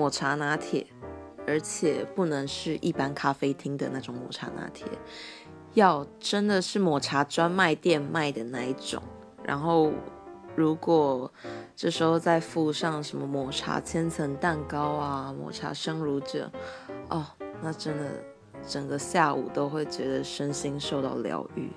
抹茶拿铁而且不能是一般咖啡厅的那种抹茶拿铁要真的是抹茶专卖店卖的那一种。然后如果这时候再附上什么抹茶千层蛋糕啊抹茶生乳卷哦那真的整个下午都会觉得身心受到疗愈。